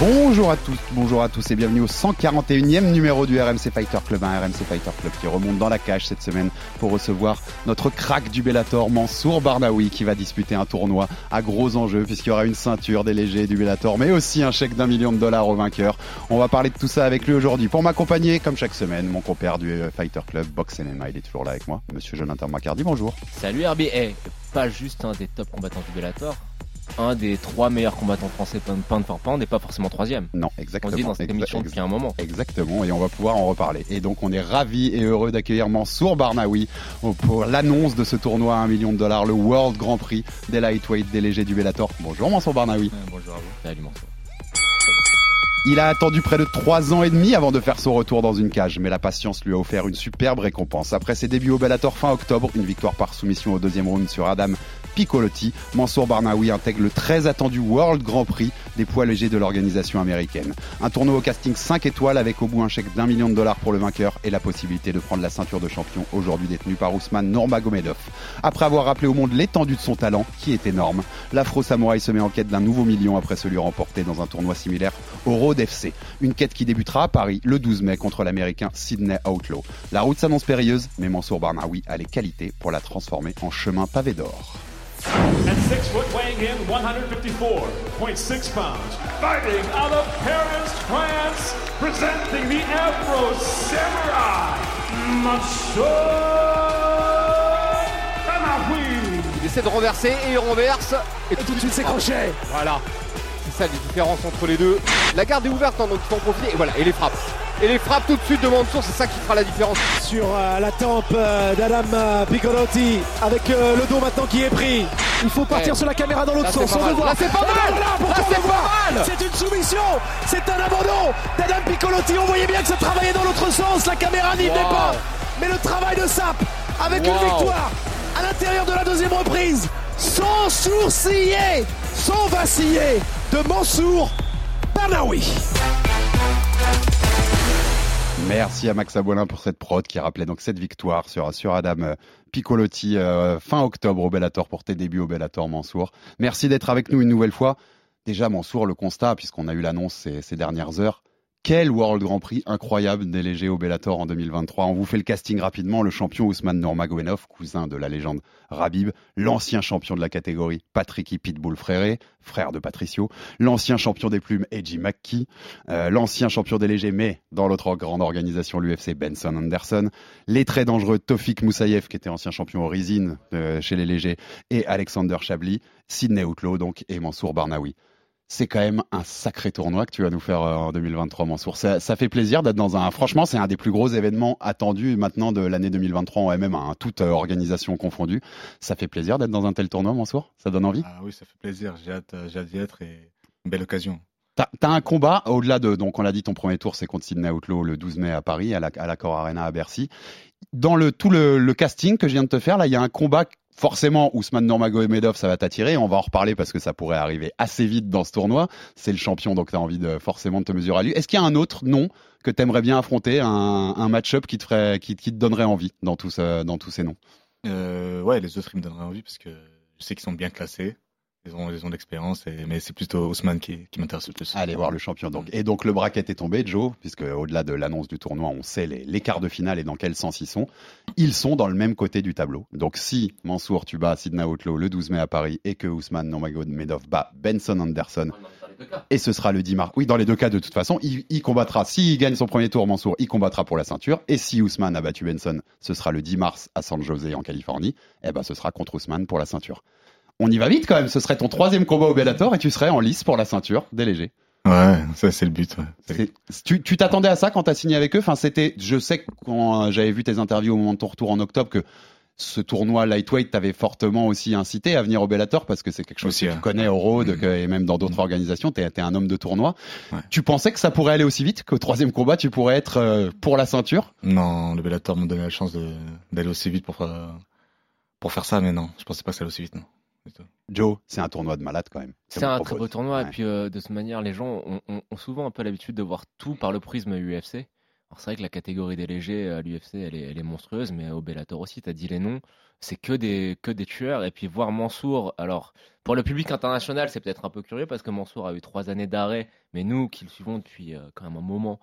Bonjour à tous, bonjour à tous et bienvenue au 141e numéro du RMC Fighter Club, un RMC Fighter Club qui remonte dans la cage cette semaine pour recevoir notre crack du Bellator, Mansour Barnaoui, qui va disputer un tournoi à gros enjeux puisqu'il y aura une ceinture des légers du Bellator, mais aussi un chèque d'un million de dollars au vainqueur. On va parler de tout ça avec lui aujourd'hui. Pour m'accompagner, comme chaque semaine, mon compère du Fighter Club, Box MMA, il est toujours là avec moi, monsieur Jonathan Macardy, bonjour. Salut Herbie, Eh, pas juste un des top combattants du Bellator, un des trois meilleurs combattants français pound for pound et pas forcément troisième. Non, On exactement. se dit dans cette émission depuis un moment. Exactement, et on va pouvoir en reparler. Et donc on est ravis et heureux d'accueillir Mansour Barnaoui pour l'annonce de ce tournoi à 1 million de dollars, le World Grand Prix des lightweight des légers du Bellator. Bonjour Mansour Barnaoui. bonjour à vous. Salut Mansour. Il a attendu près de 3 ans et demi avant de faire son retour dans une cage, mais la patience lui a offert une superbe récompense. Après ses débuts au Bellator fin octobre, une victoire par soumission au deuxième round sur Adam Piccolotti, Mansour Barnaoui intègre le très attendu World Grand Prix des poids légers de l'organisation américaine. Un tournoi au casting 5 étoiles avec au bout un chèque d'un million de dollars pour le vainqueur et la possibilité de prendre la ceinture de champion aujourd'hui détenue par Ousmane Nurmagomedov. Après avoir rappelé au monde l'étendue de son talent, qui est énorme, l'Afro-Samouraï se met en quête d'un nouveau million après celui remporté dans un tournoi similaire au Road FC. Une quête qui débutera à Paris le 12 mai contre l'américain Sydney Outlaw. La route s'annonce périlleuse, mais Mansour Barnaoui a les qualités pour la transformer en chemin pavé d'or. At six foot, weighing in 154.6 pounds. Fighting out of Paris, France, presenting the Afro Samurai, Mansour Banahoui. Il essaie de renverser et il renverse. Et tout de suite c'est crochet. Voilà. C'est ça les différences entre les deux. La garde est ouverte hein, donc il faut en profiter. Et voilà, et les frappes. Et les frappes tout de suite de Mansour, c'est ça qui fera la différence. Sur euh, la tempe euh, d'Adam euh, Piccolotti, avec le dos maintenant qui est pris. Il faut partir Ouais. sur la caméra dans l'autre sens. On. Là, c'est pas mal. voilà, Là, pourquoi c'est pas mal. C'est une soumission. C'est un abandon d'Adam Piccolotti. On voyait bien que ça travaillait dans l'autre sens. La caméra n'y venait Wow. pas. Mais le travail de Sap avec une victoire à l'intérieur de la deuxième reprise, sans sourciller, sans vaciller, de Mansour Barnaoui. Merci à Max Abolin pour cette prod qui rappelait donc cette victoire sur, sur Adam euh, Piccolotti euh, fin octobre au Bellator pour tes débuts au Bellator Mansour. Merci d'être avec nous une nouvelle fois. Déjà Mansour, le constat, puisqu'on a eu l'annonce ces, ces dernières heures, quel World Grand Prix incroyable des légers au Bellator en 2023. On vous fait le casting rapidement. Le champion Ousmane Nurmagomedov, cousin de la légende Rabib, l'ancien champion de la catégorie Patricky Pitbull Fréré, frère de Patricio, l'ancien champion des plumes Edgy McKee, euh, l'ancien champion des légers, mais dans l'autre grande organisation, l'UFC, Benson Anderson, les très dangereux Tofik Moussaïev, qui était ancien champion au Rizin euh, chez les légers, et Alexander Chabli, Sidney Outlaw, donc, et Mansour Barnaoui. C'est quand même un sacré tournoi que tu vas nous faire euh, en 2023, Mansour. Ça, ça fait plaisir d'être dans un. Franchement, c'est un des plus gros événements attendus maintenant de l'année 2023 en MMA, hein, toute euh, organisation confondue. Ça fait plaisir d'être dans un tel tournoi, Mansour? Ça donne envie? Ah oui, ça fait plaisir. J'ai hâte, euh, j'ai hâte d'y être et une belle occasion. T'as as un combat au-delà de. Donc, on l'a dit, ton premier tour, c'est contre Sydney Outlaw le 12 mai à Paris, à la, à Arena à Bercy. Dans le, tout le, le casting que je viens de te faire, là, il y a un combat. Forcément, Ousmane Nurmagomedov, ça va t'attirer. On va en reparler parce que ça pourrait arriver assez vite dans ce tournoi. C'est le champion, donc tu as envie de forcément de te mesurer à lui. Est-ce qu'il y a un autre nom que tu aimerais bien affronter, un, match-up qui te ferait, qui, te donnerait envie dans tous, euh, dans tous ces noms? Euh, ouais, les autres, ils me donneraient envie parce que je sais qu'ils sont bien classés. Ils ont, ils ont l'expérience, mais c'est plutôt Ousmane qui, m'intéresse le plus. Allez voir le champion donc. Et donc le bracket est tombé, Joe, puisque au-delà de l'annonce du tournoi, on sait les, quarts de finale et dans quel sens ils sont. Ils sont dans le même côté du tableau. Donc si Mansour tu bats Sidney Outlaw le 12 mai à Paris et que Ousmane Nurmagomedov bat Benson Anderson et ce sera le 10 mars. Oui, dans les deux cas de toute façon, il, il combattra. S'il gagne son premier tour, Mansour, il combattra pour la ceinture. Et si Ousmane a battu Benson, ce sera le 10 mars à San Jose en Californie. Eh ben, ce sera contre Ousmane pour la ceinture. On y va vite quand même. Ce serait ton troisième combat au Bellator et tu serais en lice pour la ceinture des légers. Ouais, ça c'est le but. ouais. Tu t'attendais à ça quand t'as signé avec eux? Enfin, c'était. Je sais que quand euh, j'avais vu tes interviews au moment de ton retour en octobre que ce tournoi lightweight t'avait fortement aussi incité à venir au Bellator parce que c'est quelque chose Aussi, que tu connais au Road Mhm. que- et même dans d'autres organisations. T'es es un homme de tournoi. Ouais. Tu pensais que ça pourrait aller aussi vite qu'au troisième combat tu pourrais être euh, pour la ceinture? Non, le Bellator m'a donné la chance d'aller aussi vite pour, euh, pour faire ça, mais non, je pensais pas que ça allait aussi vite, non. Joe, c'est un tournoi de malade quand même. C'est un propose. très beau tournoi. Ouais. Et puis, euh, de cette manière, les gens ont, ont- ont souvent un peu l'habitude de voir tout par le prisme UFC. Alors, c'est vrai que la catégorie des légers à l'UFC, elle est, elle est monstrueuse, mais au Bellator aussi, tu as dit les noms. C'est que des, que des tueurs. Et puis, voir Mansour, alors, pour le public international, c'est peut-être un peu curieux parce que Mansour a eu trois années d'arrêt. Mais nous, qui le suivons depuis euh, quand même un moment,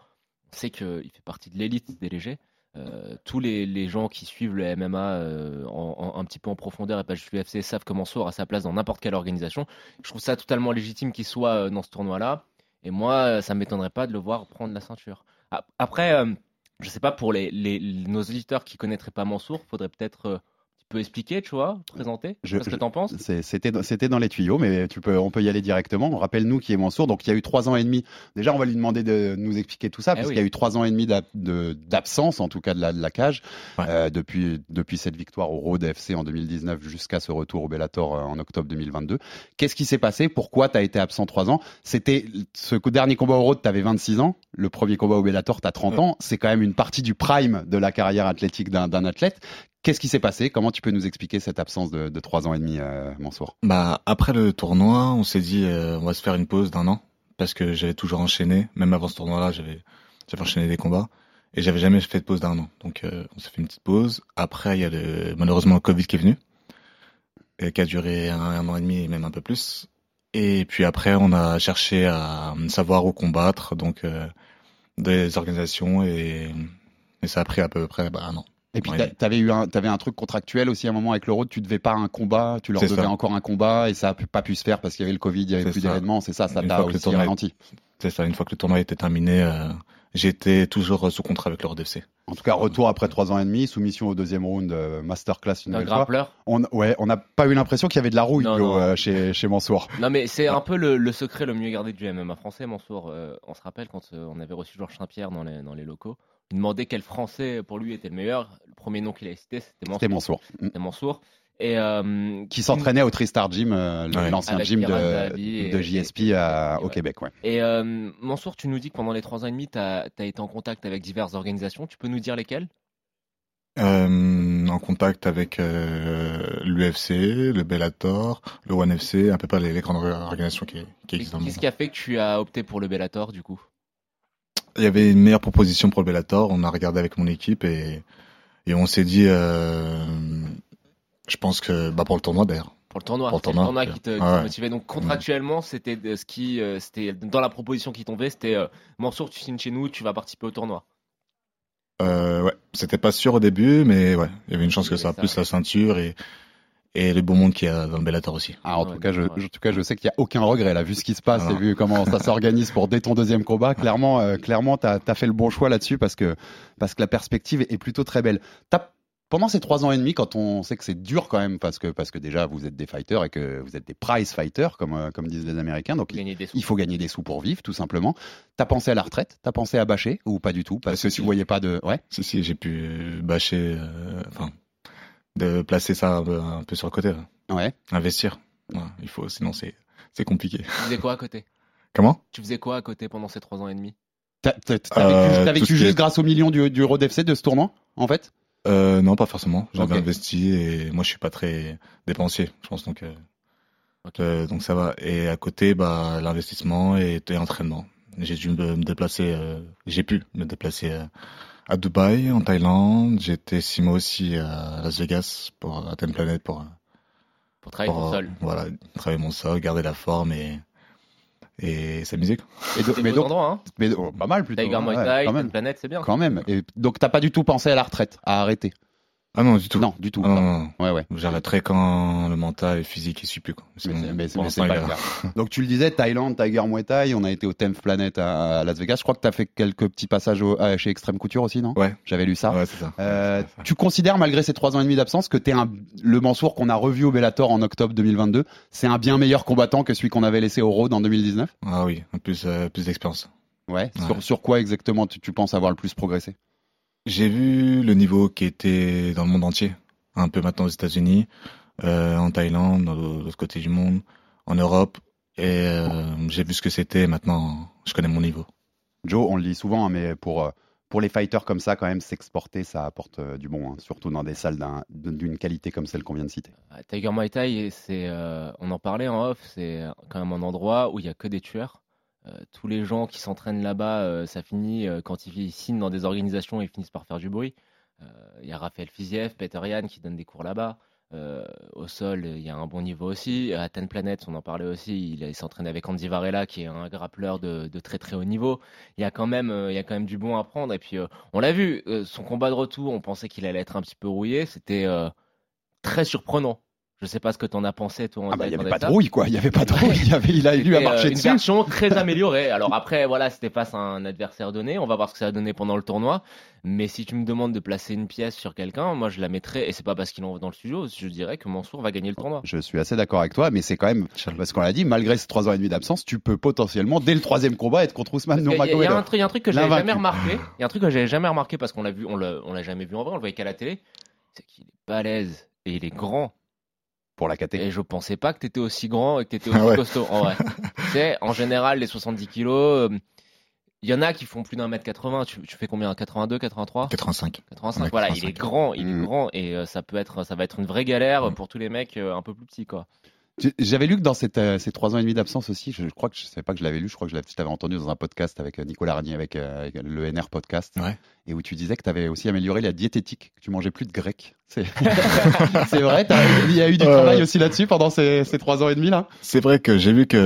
on sait qu'il fait partie de l'élite des légers. Euh, tous les, les gens qui suivent le MMA euh, en- en- un petit peu en profondeur et pas juste l'UFC savent que Mansour a sa place dans n'importe quelle organisation. Je trouve ça totalement légitime qu'il soit euh, dans ce tournoi-là. Et moi, euh, ça m'étonnerait pas de le voir prendre la ceinture. Ap- Après, euh, je sais pas, pour les, les- nos auditeurs qui connaîtraient pas Mansour, faudrait peut-être euh, un petit peu expliquer, tu vois, présenter. Je- ce que t'en penses? C'était dans- c'était dans les tuyaux, mais tu peux, on peut y aller directement. Rappelle-nous qui est Mansour. Donc il y a eu trois ans et demi. Déjà, on va lui demander de nous expliquer tout ça, Eh parce oui. qu'il y a eu trois ans et demi d'ab- de- d'absence, en tout cas de la, de la cage, Ouais. euh, depuis, depuis cette victoire au Road FC en 2019 jusqu'à ce retour au Bellator euh, en octobre 2022. Qu'est-ce qui s'est passé? Pourquoi tu as été absent trois ans? C'était ce dernier combat au Road, tu avais 26 ans. Le premier combat au Bellator, tu as 30 Ouais. ans. C'est quand même une partie du prime de la carrière athlétique d'un d'un athlète. Qu'est-ce qui s'est passé? Comment tu peux nous expliquer cette absence de, de trois ans et demi, euh, Mansour? Bah, après le tournoi, on s'est dit, euh, on va se faire une pause d'un an, parce que j'avais toujours enchaîné, même avant ce tournoi-là, j'avais, j'avais enchaîné des combats, et j'avais jamais fait de pause d'un an. Donc, euh, on s'est fait une petite pause. Après, il y a le, malheureusement le Covid qui est venu, et qui a duré un, un an et demi, et même un peu plus. Et puis après, on a cherché à savoir où combattre, donc euh, des organisations, et, et ça a pris à peu près bah, un an. Et puis t'a- t'avais eu un, t'avais un truc contractuel aussi à un moment avec le Road, tu devais pas un combat, tu leur devais ça. encore un combat et ça a pas pu se faire parce qu'il y avait le Covid, il y avait plus d'événements, c'est ça, ça t'a aussi tournoi ralenti. C'est ça, une fois que le tournoi était terminé, euh, j'étais toujours sous contrat avec le RDC. En tout cas, retour après trois ans et demi, soumission au deuxième round, euh, masterclass une Un nouvelle fois. On, ouais, on n'a pas eu l'impression qu'il y avait de la rouille Non, Joe, non. euh, chez, chez Mansour. Non, mais c'est un peu le, le secret le mieux gardé du MMA français, Mansour. Euh, on se rappelle quand euh, on avait reçu Georges Saint-Pierre dans les, dans les locaux. Il demandait quel français pour lui était le meilleur. Le premier nom qu'il a cité, c'était Mansour. C'était Mansour. Mm. C'était Mansour. Et, euh, Qui s'entraînait au Tristar Gym, euh, Ouais. l'ancien gym Kiran de, Zahabi et- de JSP à- au ouais. Québec. Ouais. Et euh, Mansour, tu nous dis que pendant les trois ans et demi, tu as, été en contact avec diverses organisations. Tu peux nous dire lesquelles? Euh, en contact avec euh, l'UFC, le Bellator, le ONE FC, à peu près les, les grandes organisations qui, qui existent dans le Qu'est-ce qui a fait que tu as opté pour le Bellator du coup? Il y avait une meilleure proposition pour le Bellator, on a regardé avec mon équipe et, et on s'est dit, euh, je pense que bah pour le tournoi d'ailleurs. Pour le tournoi, Pour le tournoi, qui te, qui Ah ouais. motivait. Donc contractuellement, c'était ce qui, euh, c'était dans la proposition qui tombait, c'était euh, Mansour, tu signes chez nous, tu vas participer au tournoi. Euh, ouais, c'était pas sûr au début, mais ouais, il y avait une chance que ça, ça, plus la ceinture et, et le beau monde qu'il y a dans le Bellator aussi. Ah, en, Ouais, tout cas, je, ouais. en tout cas, je sais qu'il n'y a aucun regret là, vu ce qui se passe Ah et vu comment ça s'organise pour dès ton deuxième combat. Clairement, euh, clairement, t'as as fait le bon choix là-dessus parce que parce que la perspective est plutôt très belle. T'as- pendant ces trois ans et demi, quand on sait que c'est dur quand même, parce que parce que déjà vous êtes des fighters et que vous êtes des prize fighters comme euh, comme disent les Américains, donc Gagner des sous. il faut gagner des sous pour vivre, tout simplement. T'as pensé à la retraite? T'as pensé à bâcher ou pas du tout? Parce Ah, que si, tu voyais pas de. Ouais. Si, si, j'ai pu bâcher, euh, enfin, de placer ça un peu, un peu sur le côté, là. Ouais. investir. Ouais, il faut, sinon c'est, c'est compliqué. Tu faisais quoi à côté? Comment? Tu faisais quoi à côté pendant ces trois ans et demi? T'as t'as- t'as Euh, vécu, t'as qui juste est- grâce au million du, du Road FC de ce tournoi, en fait? Euh, Non, pas forcément. J'avais Ok. investi et moi je suis pas très dépensier, je pense donc. euh, euh, donc ça va. Et à côté, bah l'investissement et, et l'entraînement. J'ai dû me, me déplacer, euh, j'ai pu me déplacer euh, à Dubaï, en Thaïlande. J'étais six mois aussi à Las Vegas pour à Ten Planet pour Pour travailler pour, ton sol. Voilà, travailler mon sol, garder la forme et et s'amuser. quoi. Et donc- C'est mais donc, endroit, hein mais, oh, pas mal plutôt. Tiger ouais, Muay Thai, quand Ten même. Planet, c'est bien. Quand même. Et donc t'as pas du tout pensé à la retraite, à arrêter? Ah non, du tout. Non, du tout. Ah. Ouais, ouais. J'arrêterai quand le mental et physique ne suit plus. Quoi. C'est Mais bon, c'est- mais l'instant, pas le est cas. Donc tu le disais, Thaïlande, Tiger Muay Thai, on a été au 10th Planet à, à Las Vegas. Je crois que tu as fait quelques petits passages au- à- chez Extreme Couture aussi, non? Ouais. J'avais lu ça. Ouais, c'est ça. Euh, tu considères, malgré ces trois ans et demi d'absence, que t'es un, le Mansour qu'on a revu au Bellator en octobre 2022, c'est un bien meilleur combattant que celui qu'on avait laissé au Road en 2019 Ah oui, en plus, euh, plus d'expérience. ouais. Ouais. Sur, sur quoi exactement tu, tu penses avoir le plus progressé? J'ai vu le niveau qui était dans le monde entier, un peu maintenant aux États-Unis, euh, en Thaïlande, dans l'autre côté du monde, en Europe, et euh, j'ai vu ce que c'était. Maintenant, je connais mon niveau. Joe, on le dit souvent, hein, mais pour, euh, pour les fighters comme ça, quand même, s'exporter, ça apporte euh, du bon, hein, surtout dans des salles d'un- d'une qualité comme celle qu'on vient de citer. Tiger Muay Thai, c'est, euh, on en parlait en off, c'est quand même un endroit où il y a que des tueurs. Euh, tous les gens qui s'entraînent là-bas, euh, ça finit euh, quand ils signent dans des organisations, ils finissent par faire du bruit. Il y a Raphaël Fiziev, Peter Yan qui donnent des cours là-bas. Au sol, il y a un bon niveau aussi. À Ten Planets, on en parlait aussi. Il, il s'entraîne avec Andy Varela, qui est un grappleur de, très très haut niveau. Il y a quand même, du bon à prendre. Et puis, on l'a vu, son combat de retour, on pensait qu'il allait être un petit peu rouillé. C'était très surprenant. Je sais pas ce que t'en as pensé, toi. Ah bah, il n'y André, avait pas de rouille, quoi. Il n'y avait pas de rouille. Il y avait, il a eu à C'était, marcher euh, une dessus. version très améliorée. Alors après, voilà, c'était face à un adversaire donné. On va voir ce que ça a donné pendant le tournoi. Mais si tu me demandes de placer une pièce sur quelqu'un, moi je la mettrais. Et c'est pas parce qu'il en dans le studio. Je dirais que Mansour va gagner le tournoi. Je suis assez d'accord avec toi, mais c'est quand même, parce qu'on l'a dit, malgré ces trois ans et demi d'absence, tu peux potentiellement, dès le troisième combat, être contre Ousmane y a- il y, a Nurmagomedov. truc, il y a un truc que j'avais jamais remarqué. Il y a un truc que j'avais jamais remarqué parce qu'on l'a vu, on l'a, on l'a jamais vu en vrai. On le voyait qu'à la télé. C'est qu'il est balèze et il est grand. Pour la KT. Et je pensais pas que t'étais aussi grand et que t'étais aussi Ah ouais. costaud. En vrai. tu sais, en général, les 70 kilos, euh, il y en a qui font plus d'un mètre 80. Tu, tu fais combien? 82, 83 85. 85. Ouais, voilà, il 85. est grand, il Mm. est grand et euh, ça peut être, ça va être une vraie galère Mm. pour tous les mecs euh, un peu plus petits, quoi. J'avais lu que dans cette, euh, ces trois ans et demi d'absence aussi, je, je crois que je savais pas que je l'avais lu, je crois que je t'avais entendu dans un podcast avec euh, Nicolas Ragnier, avec, euh, avec le NR podcast, Ouais. et où tu disais que tu avais aussi amélioré la diététique, que tu mangeais plus de grec. C'est vrai, il y a eu du travail aussi là-dessus pendant ces, ces trois ans et demi là? C'est vrai que j'ai vu que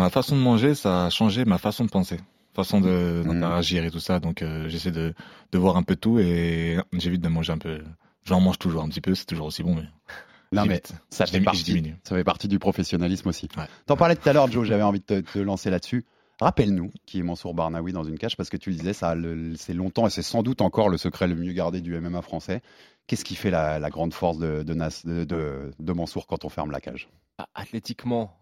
la façon de manger, ça a changé ma façon de penser, façon d'interagir et tout ça. Donc j'essaie de, de voir un peu tout et j'évite de manger un peu. J'en mange toujours un petit peu, c'est toujours aussi bon, mais Non mais j'évite. ça fait partie, diminue. ça fait partie du professionnalisme aussi. Ouais. T'en parlais tout à l'heure, Joe, j'avais envie de te, te lancer là-dessus. Rappelle-nous qui est Mansour Barnaoui dans une cage, parce que tu le disais, ça, c'est longtemps et c'est sans doute encore le secret le mieux gardé du MMA français. Qu'est-ce qui fait la, la grande force de, de, Nas- de, de- de Mansour quand on ferme la cage? Ah, Athlétiquement,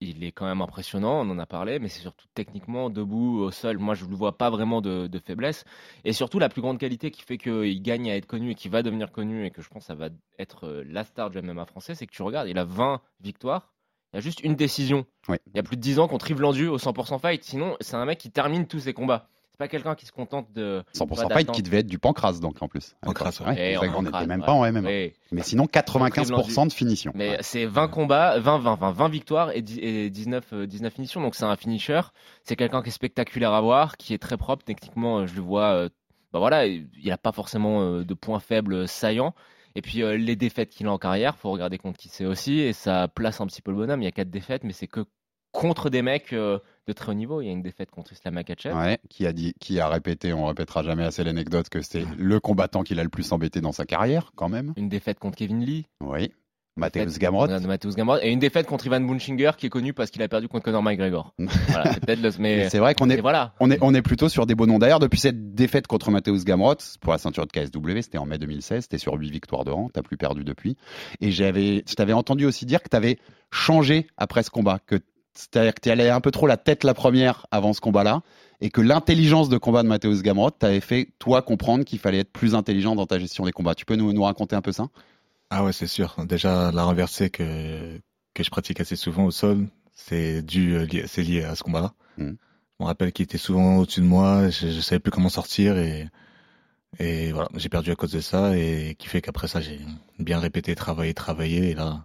il est quand même impressionnant, on en a parlé, mais c'est surtout techniquement, debout, au sol. Moi, je ne le vois pas vraiment de, de faiblesse. Et surtout, la plus grande qualité qui fait qu'il gagne à être connu et qu'il va devenir connu et que je pense que ça va être euh, la star du MMA français, c'est que tu regardes, il a 20 victoires. Il y a juste une décision. Il y a plus de 10 ans contre Yves Landu au 100% fight. Sinon, c'est un mec qui termine tous ses combats. C'est pas quelqu'un qui se contente de. 100% pas fight qui devait être du pancras donc en plus. Pancras, ouais. Et en n'était même ouais. pas en MMA. Mais sinon 95% de finition. Mais Ouais. c'est 20 combats, 20, 20, 20, 20 victoires et, 10 et 19, euh, 19 finitions. Donc c'est un finisher. C'est quelqu'un qui est spectaculaire à voir, qui est très propre. Techniquement, euh, je le vois. bah voilà, il n'a pas forcément de points faibles saillants. Et puis euh, les défaites qu'il a en carrière, faut regarder contre qui c'est aussi. Et ça place un petit peu le bonhomme. Il y a quatre défaites, mais c'est que contre des mecs euh, de très haut niveau. Il y a une défaite contre Islam Makhachev. Ouais, qui a dit, qui a répété, on répétera jamais assez l'anecdote que c'est le combattant qu'il a le plus embêté dans sa carrière, quand même. Une défaite contre Kevin Lee. Oui. Défaite Gamrot. Gamrot. Et une défaite contre Ivan Bunchinger, qui est connu parce qu'il a perdu contre Conor McGregor. voilà, c'est le... Mais vrai qu'on est, voilà. on est, on est plutôt sur des beaux noms. D'ailleurs, depuis cette défaite contre Mateusz Gamrot pour la ceinture de KSW, c'était en mai 2016, c'était sur 8 victoires de rang, t'as plus perdu depuis. Et j'avais, je t'avais entendu aussi dire que t'avais changé après ce combat, que c'est-à-dire que tu allais un peu trop la tête la première avant ce combat-là, et que l'intelligence de combat de Mateusz Gamrot t'avait fait toi comprendre qu'il fallait être plus intelligent dans ta gestion des combats. Tu peux nous, nous raconter un peu ça? Ah ouais, c'est sûr. Déjà, la renversée que, que je pratique assez souvent au sol, c'est euh, lié- c'est lié à ce combat-là. Mhm. Je me rappelle qu'il était souvent au-dessus de moi, je, je savais plus comment sortir et, et voilà, j'ai perdu à cause de ça et qui fait qu'après ça, j'ai bien répété, travaillé, travaillé et là,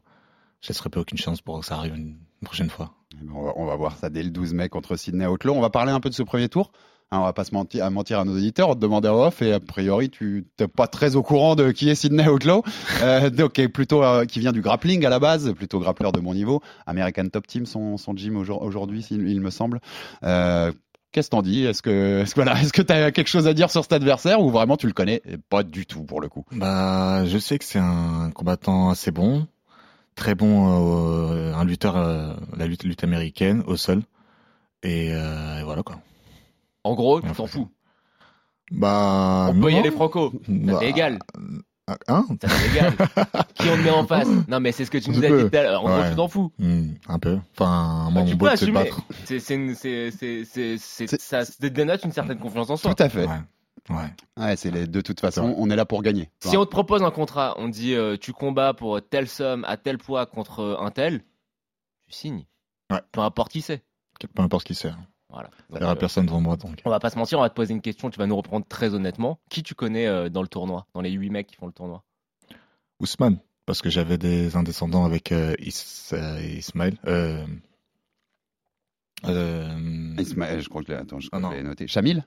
je laisserai plus aucune chance pour que ça arrive une, prochaine fois. On va, on va voir ça dès le 12 mai contre Sydney Outlaw. On va parler un peu de ce premier tour. Hein, on va pas se mentir à, mentir à nos auditeurs, on te demandait off et a priori tu n'es pas très au courant de qui est Sydney Outlaw, euh, donc qui est plutôt euh, qui vient du grappling à la base, plutôt grappleur de mon niveau. American Top Team son, son gym aujourd- aujourd'hui, il, il me semble. Euh, Qu'est-ce que t'en dis? Est-ce que, est-ce que voilà, est-ce que t'as quelque chose à dire sur cet adversaire ou vraiment tu le connais? Pas du tout pour le coup Bah, je sais que c'est un combattant assez bon, très bon, euh, un lutteur, euh, la lutte, lutte américaine au sol, et, euh, et voilà quoi. En gros, tu t'en fous. Bah, On peut y aller franco. Bah, égal. Hein Ça t'est égal. Qui on te met en face? Non, mais c'est ce que tu nous as dit tout à l'heure. En gros, tu t'en fous. Hmm, Un peu. Enfin, Bah, moi, tu mon peux but, c'est battre. C'est, c'est, une- c'est, ça dénote une certaine confiance en soi. Tout à fait. Ouais. Ouais. Ouais, c'est les, de toute façon, on est là pour gagner. Si on te propose un contrat, on te dit euh, tu combats pour telle somme à tel poids contre euh, un tel, tu signes. Ouais. Peu importe qui c'est. Peu importe qui c'est. Voilà. Il n'y aura euh, personne devant moi, donc. on va pas se mentir, on va te poser une question, tu vas nous reprendre très honnêtement. Qui tu connais euh, dans le tournoi, dans les 8 mecs qui font le tournoi? Ousmane, parce que j'avais des un descendant avec euh, Is- euh, Ismaël. Euh, euh, Ismaël, je crois que je attends, je Ah, l'ai noté. Chamil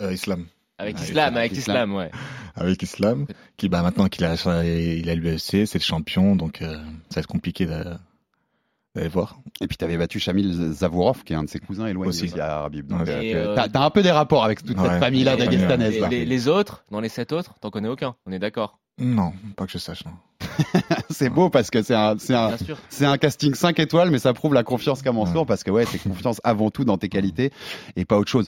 euh, Islam. Avec Islam, avec Islam. Islam, ouais. Avec Islam, qui bah maintenant qu'il a il a l'UFC, c'est le champion, donc euh, ça va être compliqué d'a- d'aller voir. Et puis t'avais battu Chamil Zavourov, qui est un de ses cousins éloignés Aussi. aussi, à Habib. Donc, Ouais. euh, t'as, un peu des rapports avec toute Ouais. cette famille-là d'Aguestanaise. les, là. les- les autres, dans les 7 autres, t'en connais aucun, on est d'accord? Non, pas que je sache. Non. C'est beau parce que un, un, c'est un casting 5 étoiles, mais ça prouve la confiance qu'a Mansour Ouais. parce que ouais, c'est confiance avant tout dans tes qualités et pas autre chose.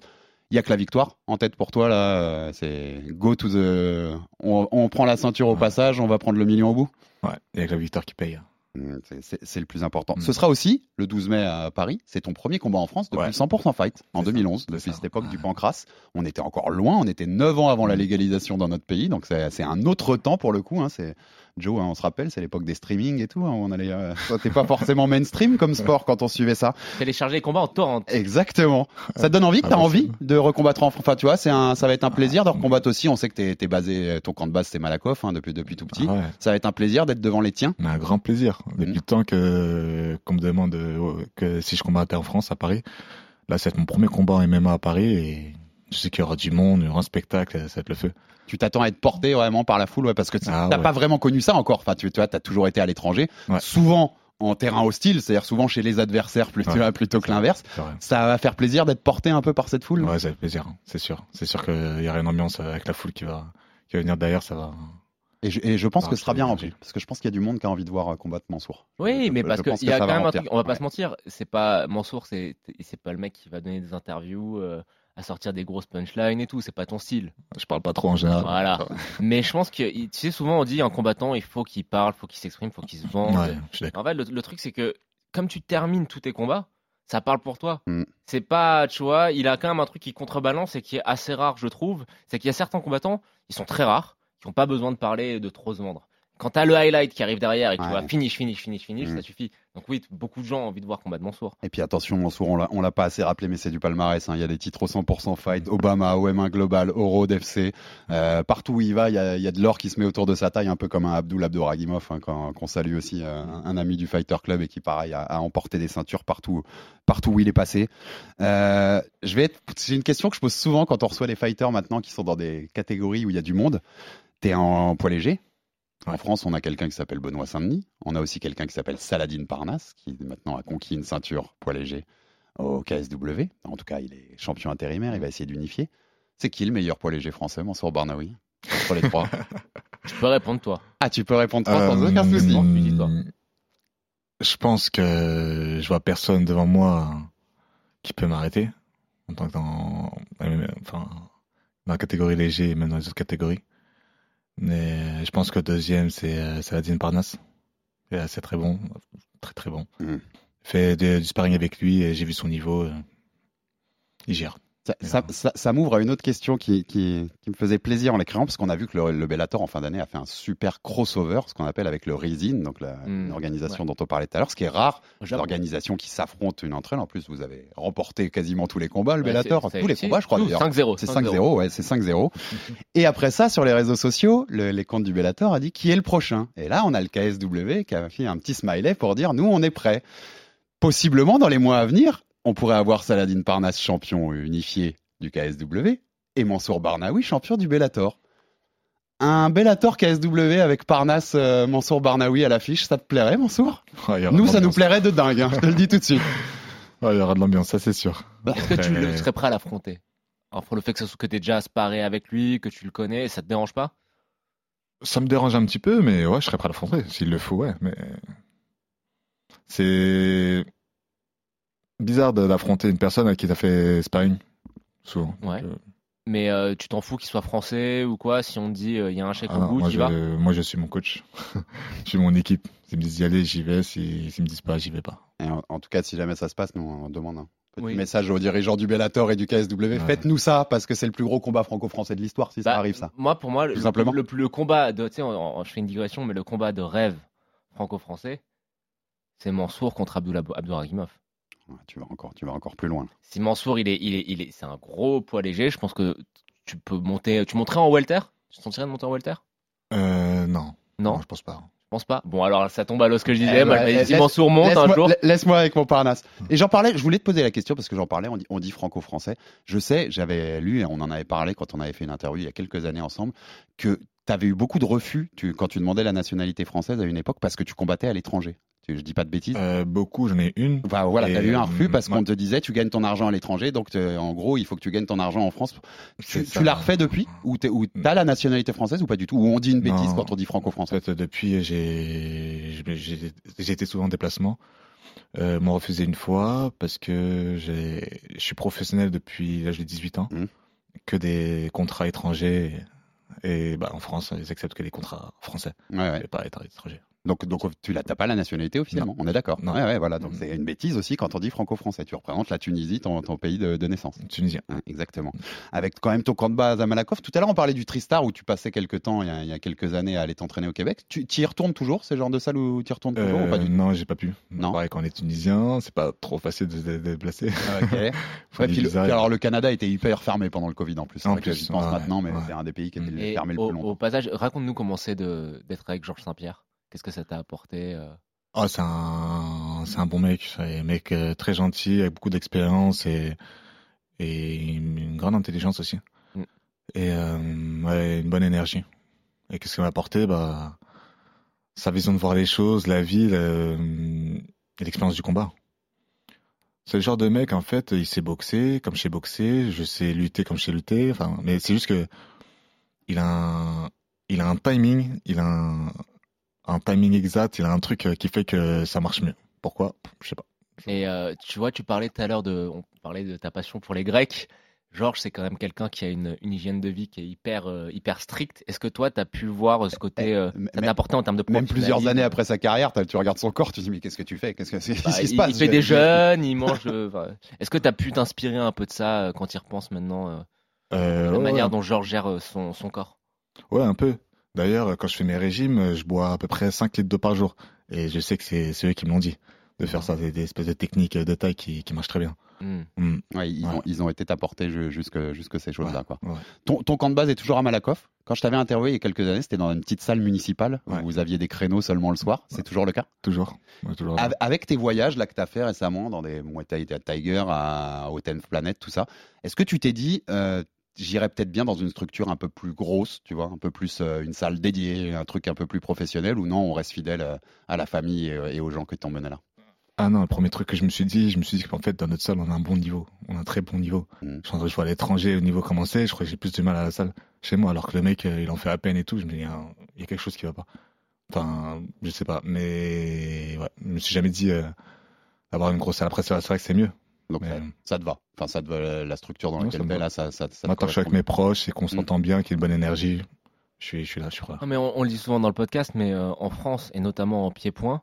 Il y a que la victoire en tête pour toi là. euh, C'est go to the. On, on prend la ceinture au Ouais. passage, on va prendre le million au bout. Ouais, et avec la victoire qui paye. Mm, c'est- le plus important. Mm. Ce sera aussi le 12 mai à Paris. C'est ton premier combat en France depuis Ouais. le 100% fight en C'est ça, 2011, c'est depuis ça. cette époque du pancras. On était encore loin, on était 9 ans avant la Mm. légalisation dans notre pays, donc c'est un autre temps pour le coup. Hein. C'est Joe, hein, on se rappelle, c'est l'époque des streamings et tout. hein, on allait, euh, toi, t'es pas forcément mainstream comme sport quand on suivait ça. Télécharger les combats en torrent. Exactement. Ça te donne envie Ah T'as bah, envie c'est- de recombattre en France Enfin, tu vois, c'est un, ça va être un plaisir de Ah. recombattre aussi. On sait que t'es es basé, ton camp de base c'est Malakoff hein, depuis depuis tout petit. Ah ouais. Ça va être un plaisir d'être devant les tiens. Un grand plaisir. Depuis le temps que qu'on me demande euh, que si je combattais en France à Paris, là c'est mon premier combat en MMA à Paris et je sais qu'il y aura du monde, il y aura un spectacle, ça va être le feu. Tu t'attends à être porté vraiment par la foule, ouais, parce que tu Ah t'as ouais. pas vraiment connu ça encore. Enfin, tu, tu vois, t'as toujours été à l'étranger, Ouais. souvent en terrain hostile, c'est-à-dire souvent chez les adversaires plutôt, Ouais. plutôt que l'inverse. Ça va faire plaisir d'être porté un peu par cette foule? Ouais, ça fait plaisir, hein, c'est sûr. C'est sûr qu'il y aura une ambiance avec la foule qui va qui va venir derrière, ça va. Et, je, et je pense Ah, que ce sera bien rempli, parce que je pense qu'il y a du monde qui a envie de voir euh, combattre Mansour. Oui, Je- mais je parce qu'il y a quand même un truc, on va pas Ouais. se mentir, c'est pas Mansour, c'est c'est pas le mec qui va donner des interviews, euh, à sortir des grosses punchlines et tout, c'est pas ton style. Je parle pas trop en général. Voilà. Mais je pense que, tu sais, souvent on dit un combattant, il faut qu'il parle, faut qu'il s'exprime, faut qu'il se vende. Ouais. En fait, le, le truc, c'est que comme tu termines tous tes combats, ça parle pour toi. Mm. C'est pas, tu vois, il a quand même un truc qui contrebalance et qui est assez rare, je trouve. C'est qu'il y a certains combattants, ils sont très rares, qui n'ont pas besoin de parler de trop se vendre. Quand t'as le highlight qui arrive derrière et que tu vois finish, finish, finish, finish, Mm. ça suffit. Donc oui, beaucoup de gens ont envie de voir combattre Mansour. Et puis attention, Mansour, on l'a- pas assez rappelé, mais c'est du palmarès. hein. Il y a des titres au 100% fight, Obama, OM1 Global, Oro, FC. Euh, partout où il va, il y, a, il y a de l'or qui se met autour de sa taille, un peu comme un Abdul Abdouragimov, hein, qu'on salue aussi, euh, un, ami du Fighter Club et qui, pareil, a, a emporté des ceintures partout, partout où il est passé. Euh, je vais c'est une question que je pose souvent quand on reçoit les fighters maintenant qui sont dans des catégories où il y a du monde. T'es en poids léger. En. France, on a quelqu'un qui s'appelle Benoît Saint-Denis. On a aussi quelqu'un qui s'appelle Saladin Parnasse, qui maintenant a conquis une ceinture poids léger au KSW. En tout cas, il est champion intérimaire. Il va essayer d'unifier. C'est qui le meilleur poids léger français, Mansour Barnaoui Entre les trois? Tu peux répondre toi. Ah, tu peux répondre toi sans Euh, aucun souci. Toi. Je pense que je vois personne devant moi qui peut m'arrêter en tant que dans, enfin, dans la catégorie léger et même dans les autres catégories. Mais je pense que deuxième, c'est euh, Saladin Parnasse. Euh, C'est très bon, très très bon. Mhm. Fait de- du sparring avec lui et j'ai vu son niveau. euh, il gère. Ça, ça, ça- ça m'ouvre à une autre question qui, qui, qui me faisait plaisir en l'écrivant, parce qu'on a vu que le, le Bellator en fin d'année a fait un super crossover, ce qu'on appelle avec le Rizin, donc la, l'organisation dont on parlait tout à l'heure, ce qui est rare, l'organisation qui s'affrontent une entre elles. En plus, vous avez remporté quasiment tous les combats, le Ouais, Bellator, tous les combats, je crois tout, d'ailleurs. 5-0. C'est 5-0, ouais, c'est 5-0. Et après ça, sur les réseaux sociaux, le- les comptes du Bellator a dit qui est le prochain? Et là, on a le KSW qui a fait un petit smiley pour dire nous, on est prêts. Possiblement, dans les mois à venir, on pourrait avoir Saladin Parnasse champion unifié du KSW et Mansour Barnaoui champion du Bellator. Un Bellator KSW avec Parnasse euh, Mansour Barnaoui à l'affiche, ça te plairait, Mansour? Ouais, aura Nous, ça nous plairait de dingue, hein, je te le dis tout de suite. Ouais, il y aura de l'ambiance, ça c'est sûr. Est-ce que tu le- serais prêt à l'affronter? Enfin, le fait que, ça soit- que tu déjà sparé avec lui, que tu le connais, ça te dérange pas? Ça me dérange un petit peu, mais ouais, je serais prêt à l'affronter. S'il le faut, ouais. Mais c'est bizarre d'affronter une personne à qui t'as fait sparring, souvent. Ouais. Donc, euh, Mais euh, tu t'en fous qu'il soit français ou quoi Si on te dit il y a un chèque ah au non, bout, moi, tu vas? moi, je suis mon coach. je suis mon équipe. S'ils me disent d'y aller, j'y vais. Si- S'ils me disent pas, j'y vais pas. Et en, en tout cas, si jamais ça se passe, nous on demande un petit Oui. message aux dirigeants du Bellator et du KSW. Faites-nous ça parce que c'est le plus gros combat franco-français de l'histoire si ça Bah, arrive ça. Moi, pour moi, le, Tout simplement. le, le combat de, tu sais, je fais une digression, mais le combat de rêve franco-français, c'est Mansour contre Abdullah Abdouragimov. Tu vas encore, tu vas encore plus loin. Si Mansour, il est, il est, il est, c'est un gros poids léger, je pense que tu peux monter, tu monterais en welter? Tu te sentirais de monter en welter? Euh, non. Non, je pense pas. je pense pas? Bon, alors ça tombe à l'os ce que je disais. Eh dit laisse- Mansour monte un Laisse-moi jour. la- laisse-moi avec mon Parnasse. Et j'en parlais, je voulais te poser la question parce que j'en parlais, on dit, on dit franco-français. Je sais, j'avais lu et on en avait parlé quand on avait fait une interview il y a quelques années ensemble, que tu avais eu beaucoup de refus tu, quand tu demandais la nationalité française à une époque parce que tu combattais à l'étranger. Tu- Je dis pas de bêtises? Euh, beaucoup, j'en ai une. Enfin, voilà, Et, t'as eu un euh, refus parce qu'on te disait tu gagnes ton argent à l'étranger, donc euh, en gros il faut que tu gagnes ton argent en France. Tu, tu l'as refait depuis? Ou ou t'as la nationalité française ou pas du tout? Ou on dit une bêtise Non. quand on dit En franco-français fait, depuis, j'ai été souvent en déplacement. Euh, m'ont refusé une fois parce que je suis professionnel depuis l'âge de 18 ans. Mhm. Que des contrats étrangers. Et, bah, en France, ils acceptent que les contrats français. Ouais, ouais. Et pas étrangers. Donc, donc tu n'as pas la nationalité officiellement, on est d'accord. Non. Ouais, ouais, voilà. Donc Mhm. c'est une bêtise aussi quand on dit franco-français. Tu représentes la Tunisie, ton, ton pays de, de naissance. Tunisien. Ouais, exactement. Avec quand même ton camp de base à Malakoff. Tout à l'heure, on parlait du Tristar où tu passais quelques temps, il y a, il y a quelques années, à aller t'entraîner au Québec. Tu y retournes toujours, ce genre de salle où tu y retournes toujours ou pas Euh, du tout? Non, j'ai pas pu. Non. Pareil, quand on est tunisien, c'est pas trop facile de se dé- déplacer. Ah, ok. Faut puis le- alors le Canada était hyper fermé pendant le Covid en plus. En plus, j'y pense ouais, maintenant, mais ouais. c'est un des pays qui était Et fermé le au, plus longtemps. au passage, raconte-nous comment c'est de- d'être avec Georges Saint-Pierre. Qu'est-ce que ça t'a apporté euh? Oh, c'est un, c'est un bon mec, c'est un mec euh, très gentil, avec beaucoup d'expérience et, et une, une grande intelligence aussi. Mm. Et euh, ouais, une bonne énergie. Et qu'est-ce qu'il m'a apporté? Bah, Sa vision de voir les choses, la vie le- et l'expérience du combat. C'est le genre de mec, en fait, il sait boxer comme je sais boxer, je sais lutter comme je sais lutter. Enfin, mais c'est juste que il a un, il a un timing, il a un, un timing exact, il a un truc euh, qui fait que ça marche mieux. Pourquoi? Je sais pas. Et euh, tu vois, tu parlais tout à l'heure de, on parlait de ta passion pour les Grecs. Georges, c'est quand même quelqu'un qui a une, une hygiène de vie qui est hyper, euh, hyper stricte. Est-ce que toi, tu as pu voir euh, ce côté, euh, ça même- t'a apporté en termes de Même plusieurs années après sa carrière, tu regardes son corps, tu te dis mais qu'est-ce que tu fais? Qu'est-ce que c'est Bah, qui se il, passe? il fait des jeûnes, il mange. euh, enfin, Est-ce que tu as pu t'inspirer un peu de ça euh, quand il repense maintenant, euh, Euh, la ouais, manière ouais. dont Georges gère euh, son, son corps? Ouais, un peu. D'ailleurs, quand je fais mes régimes, je bois à peu près 5 litres d'eau par jour. Et je sais que c'est c'est eux qui me l'ont dit. De faire ça, des, des espèces de techniques euh, de taille qui, qui marchent très bien. Hmm. Mm. Ouais, ils, Ouais. Ont, ils ont été apportés ju- jusque, jusque ces choses-là. Ouais, quoi. ouais. Ton, ton camp de base est toujours à Malakoff. Quand je t'avais interviewé il y a quelques années, c'était dans une petite salle municipale où Ouais. vous aviez des créneaux seulement le soir. C'est toujours le cas? Toujours. Ouais, toujours. Av- Avec tes voyages là que tu as fait récemment dans des bon, t'as été à Tiger, à, Tenth Planet, tout ça, est-ce que tu t'es dit euh, j'irais peut-être bien dans une structure un peu plus grosse, tu vois, un peu plus euh, une salle dédiée, un truc un peu plus professionnel ou non, on reste fidèle euh, à la famille et, et aux gens qui t'ont mené là Ah non, le premier truc que je me suis dit, je me suis dit qu'en fait, dans notre salle, on a un bon niveau. On a un très bon niveau. Mm. Je jouer à l'étranger, au niveau commencé, je crois que j'ai plus de mal à la salle chez moi, alors que le mec, euh, il en fait à peine et tout. Je me dis, il y a, il y a quelque chose qui va pas. Enfin, je sais pas, mais ouais, je me suis jamais dit euh, avoir une grosse salle. Après, c'est vrai que c'est mieux. Donc Mais, ça, euh, ça te va. Enfin, ça te va, la structure dans Non, laquelle ça me tu es va. là, ça, ça, ça te Moi, quand je suis avec mes proches et qu'on s'entend bien, qu'il y a une bonne énergie, je suis, je suis là, je suis là. Non, mais on, on le dit souvent dans le podcast, mais euh, en France et notamment en pied-point,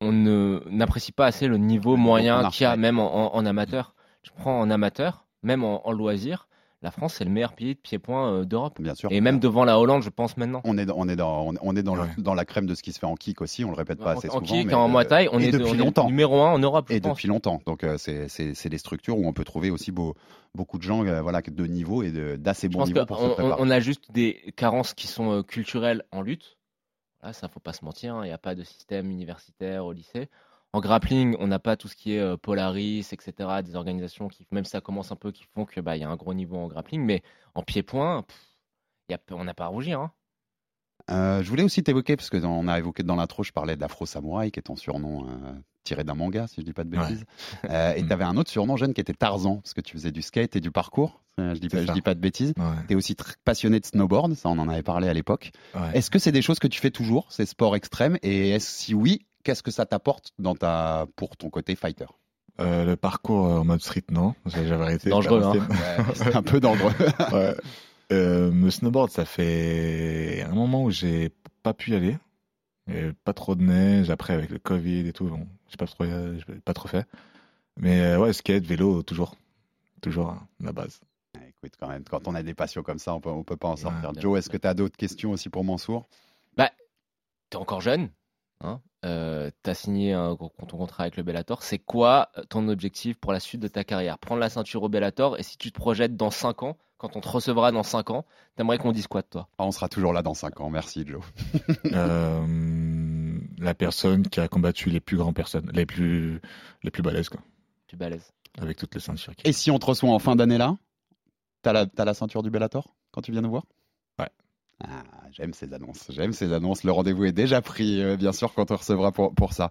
on ne n'apprécie pas assez le niveau moyen qu'il y a, même en, en- en amateur. Je prends en amateur, même en, en loisir, la France c'est le meilleur pays de pied-point euh, d'Europe. Bien sûr. Et même devant la Hollande, je pense maintenant. On est dans, on est dans, on est dans, le- Ouais. dans la crème de ce qui se fait en kick aussi. On le répète pas en, assez en souvent. kick, mais en de- Muay Thai, on est, de- depuis on est longtemps. numéro un en Europe, je Et pense. depuis longtemps. Donc euh, c'est des structures où on peut trouver aussi beau- beaucoup de gens euh, voilà, de niveau et d'assez bon niveau pour se qu'on préparer. on a juste des carences qui sont euh, culturelles en lutte. Là, ça faut pas se mentir, hein, il n'y a pas de système universitaire au lycée. En grappling, on n'a pas tout ce qui est euh, Polaris, etc. Des organisations qui, même si ça commence un peu, qui font que bah y a un gros niveau en grappling. Mais en pied-point, on n'a pas à rougir. hein. Euh, je voulais aussi t'évoquer, parce qu'on a évoqué dans l'intro, je parlais d'Afro Samurai, qui est ton surnom euh, tiré d'un manga, si je dis pas de bêtises. Euh, et Mm. tu avais un autre surnom jeune qui était Tarzan, parce que tu faisais du skate et du parcours. Je dis pas, je dis pas de bêtises. Ouais, Tu es aussi passionné de snowboard, ça on en avait parlé à l'époque. ouais. Est-ce que c'est des choses que tu fais toujours, ces sports extrêmes Et est-ce si oui, qu'est-ce que ça t'apporte dans ta pour ton côté fighter? Euh, le parcours euh, en mode street, non. J'avais arrêté. Dangereux, hein. arrêté. C'est un peu dangereux. Ouais. Euh, le snowboard, ça fait un moment où j'ai pas pu y aller. Pas trop de neige. Après, avec le Covid et tout, bon, j'ai pas trop, euh, pas trop fait. Mais euh, ouais, skate, vélo, toujours. Toujours hein, la base. Écoute, quand même, quand on a des passions comme ça, on peut, on peut pas en sortir. bien Joe, est-ce que tu as d'autres questions aussi pour Mansour? T'es encore jeune, hein euh, t'as signé un, ton contrat avec le Bellator. C'est quoi euh, ton objectif pour la suite de ta carrière? Prendre la ceinture au Bellator et si tu te projettes dans 5 ans, quand on te recevra dans 5 ans, t'aimerais qu'on dise quoi de toi? Ah, On sera toujours là dans 5 ans. Merci, Joe. Euh, la personne qui a combattu les plus grandes personnes, les plus, les plus balèzes, quoi. Tu. Avec toutes les ceintures. qui- Et si on te reçoit en fin d'année là, t'as la, t'as la ceinture du Bellator quand tu viens nous voir? Ah, j'aime ces annonces, j'aime ces annonces. Le rendez-vous est déjà pris, euh, bien sûr, quand on recevra pour, pour ça.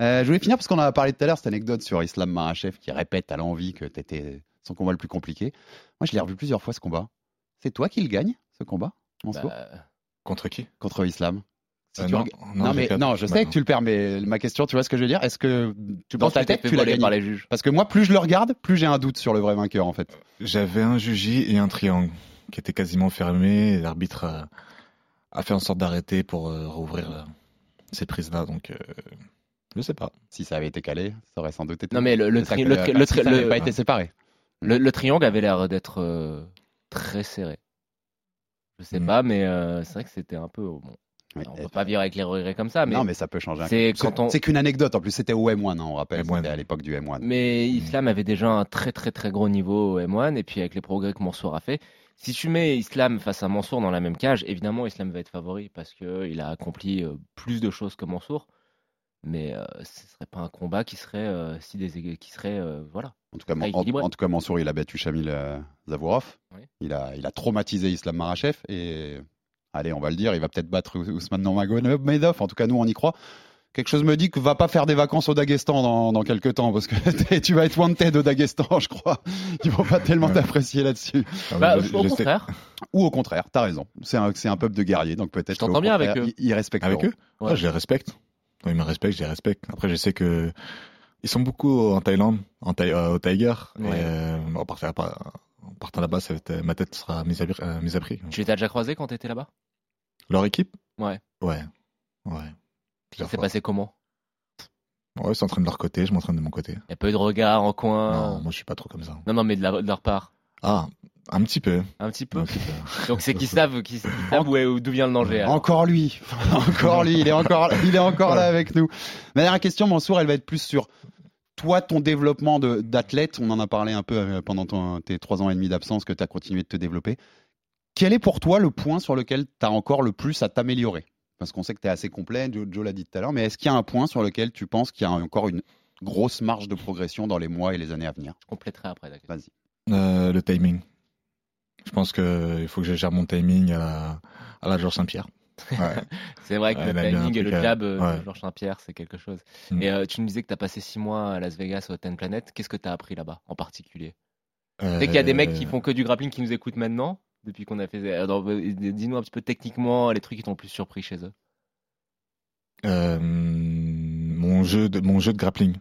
Euh, je voulais finir parce qu'on en a parlé tout à l'heure, cette anecdote sur Islam Marachev qui répète à l'envie que t'étais son combat le plus compliqué. Moi, je l'ai revu plusieurs fois ce combat. C'est toi qui le gagne, ce combat, Bah, Contre qui? Contre Islam Si Euh, non, reg- non, non, j'ai mais non, je sais Bah, que tu le perds, mais ma question, tu vois ce que je veux dire? Est-ce que tu dans penses ta tête, tu l'as gagné par les juges Parce que moi, plus je le regarde, plus j'ai un doute sur le vrai vainqueur, en fait. J'avais un juji et un triangle qui étaient quasiment fermés. et L'arbitre a, a fait en sorte d'arrêter pour euh, rouvrir euh, ces prises-là. Donc, euh, je sais pas. Si ça avait été calé, ça aurait sans doute été. Non, mais le, le, tri- le, le, ça pas été séparé. le- le triangle avait l'air d'être euh, très serré. Je sais Mm. pas, mais euh, c'est vrai que c'était un peu. Bon, Oui. on peut pas vivre avec les regrets comme ça, mais, non, mais ça peut changer. un c'est on- C'est qu'une anecdote. En plus, c'était au M1, hein, on rappelle. M1. C'était à l'époque du M1. mais Islam avait déjà un très très très gros niveau au M1, et puis avec les progrès que Mansour a fait. Si tu mets Islam face à Mansour dans la même cage, évidemment Islam va être favori parce qu'il a accompli euh, plus de choses que Mansour. Mais euh, ce serait pas un combat qui serait euh, si des qui serait euh, voilà. En tout cas, en, équilibré. en tout cas, Mansour, il a battu Shamil Zavorov. Oui. Il, a, il a traumatisé Islam Marachev. Et allez, on va le dire, il va peut-être battre Ous- Ousmane Nurmagomedov. En tout cas, nous, on y croit. Quelque chose me dit que va pas faire des vacances au Daghestan dans, dans quelques temps parce que tu vas être wanted au Daghestan, je crois. Ils vont pas tellement Ouais. t'apprécier là-dessus. Bah, Je- au contraire, Ou au contraire, t'as raison. C'est un, c'est un peuple de guerriers, donc peut-être. Je t'entends bien avec eux. Ils, respectent. Avec eux? Ouais. Ouais, Je les respecte. Ils me respectent, je les respecte. Après, je sais que ils sont beaucoup en Thaïlande, en Thaï- euh, au Tiger. Ouais. Et euh, en partant, en partant là-bas, ma tête sera mise à, euh, mise à prix. tu les as déjà croisés quand t'étais là-bas? Leur équipe? Ouais. Ouais. Ouais. Ça s'est passé comment? Ouais, ils s'entraînent de leur côté, je m'entraîne de mon côté. Il y a pas eu de regard en coin? Non, moi, je suis pas trop comme ça. Non, non, mais de, la- de leur part. Ah, un petit peu. Un petit peu. Un petit peu. Donc c'est qu'ils savent, qu'ils savent d'où vient le danger. alors. Encore lui, encore lui, il est encore, il est encore là avec nous. Ma dernière question, Mansour, elle va être plus sur toi, ton développement d'athlète. On en a parlé un peu euh, pendant ton- tes trois ans et demi d'absence que tu as continué de te développer. Quel est pour toi le point sur lequel tu as encore le plus à t'améliorer? Parce qu'on sait que tu es assez complet, Joe, Joe l'a dit tout à l'heure, mais est-ce qu'il y a un point sur lequel tu penses qu'il y a encore une grosse marge de progression dans les mois et les années à venir? Je compléterai après. d'accord. Vas-y. Euh, le timing. Je pense qu'il faut que je gère mon timing à la, à la Georges Saint-Pierre. Ouais. C'est vrai que Ouais, le timing et le jab, euh, ouais. Georges Saint-Pierre, c'est quelque chose. Mm. Et euh, tu me disais que tu as passé six mois à Las Vegas au Ten Planet. Qu'est-ce que tu as appris là-bas en particulier? Tu sais qu'il y a des mecs qui font que du grappling qui nous écoutent maintenant, depuis qu'on a fait. euh, euh, Dis-nous un petit peu techniquement les trucs qui t'ont le plus surpris chez eux. Euh, mon jeu de mon jeu de grappling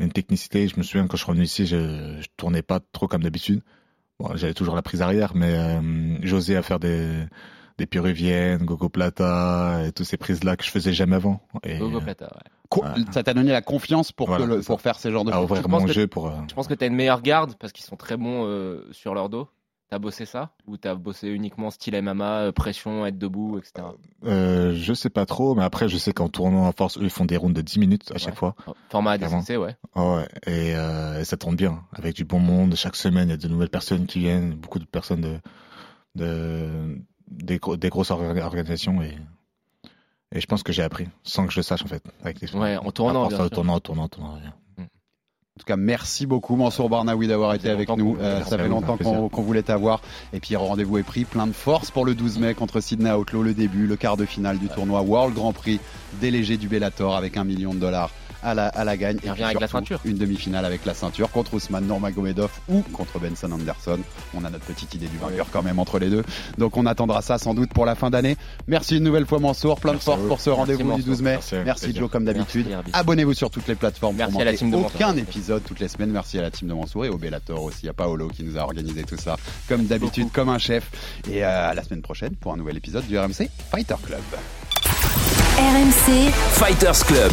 une technicité je me souviens quand je suis revenu ici je, je tournais pas trop comme d'habitude bon, j'avais toujours la prise arrière mais euh, j'osais à faire des des péruviennes gogo plata et toutes ces prises là que je faisais jamais avant et Gogo euh, Plata, ouais. Co- Ouais. Ça t'a donné la confiance pour, Voilà, que le- c'est ça. pour faire ces genres de à choses. ouvrir penses mon que- jeu pour euh, Je pense que tu as une meilleure garde parce qu'ils sont très bons euh, sur leur dos? T'as bossé ça Ou t'as bossé uniquement style MMA, euh, pression, être debout, etc. euh, je sais pas trop mais après je sais qu'en tournant à force eux ils font des rounds de 10 minutes à chaque fois Format Clairement. ADCC, ouais. Ah ouais, et, euh, et ça tourne bien, avec du bon monde. Chaque semaine, il y a de nouvelles personnes qui viennent, beaucoup de personnes de, de des, gros- des grosses orga- organisations. Et, et je pense que j'ai appris, sans que je le sache en fait. Avec les Ouais, en tournant, en tournant, en tournant, en tournant. En tout cas, merci beaucoup Mansour Barnaoui d'avoir été avec nous. Euh, ça fait longtemps qu'on voulait t'avoir. Et puis rendez-vous est pris, plein de force pour le 12 mai contre Sydney Outlaw, le début, le quart de finale du tournoi World Grand Prix délégué du Bellator avec un million de dollars à la, à la gagne. Et, revient avec la ceinture. Une demi-finale avec la ceinture contre Ousmane Nurmagomedov ou contre Benson Anderson. On a notre petite idée du vainqueur quand même entre les deux. Donc on attendra ça sans doute pour la fin d'année. Merci une nouvelle fois Mansour, plein Merci de force pour ce rendez-vous du Mansour. 12 mai. Merci. Joe comme d'habitude. Abonnez-vous sur toutes les plateformes Merci pour à la team de Mansour. aucun épisode toutes les semaines. Merci à la team de Mansour et au Bellator aussi, à Paolo qui nous a organisé tout ça comme d'habitude, comme un chef. Et euh, à la semaine prochaine pour un nouvel épisode du RMC Fighter Club. RMC, Fighters Club.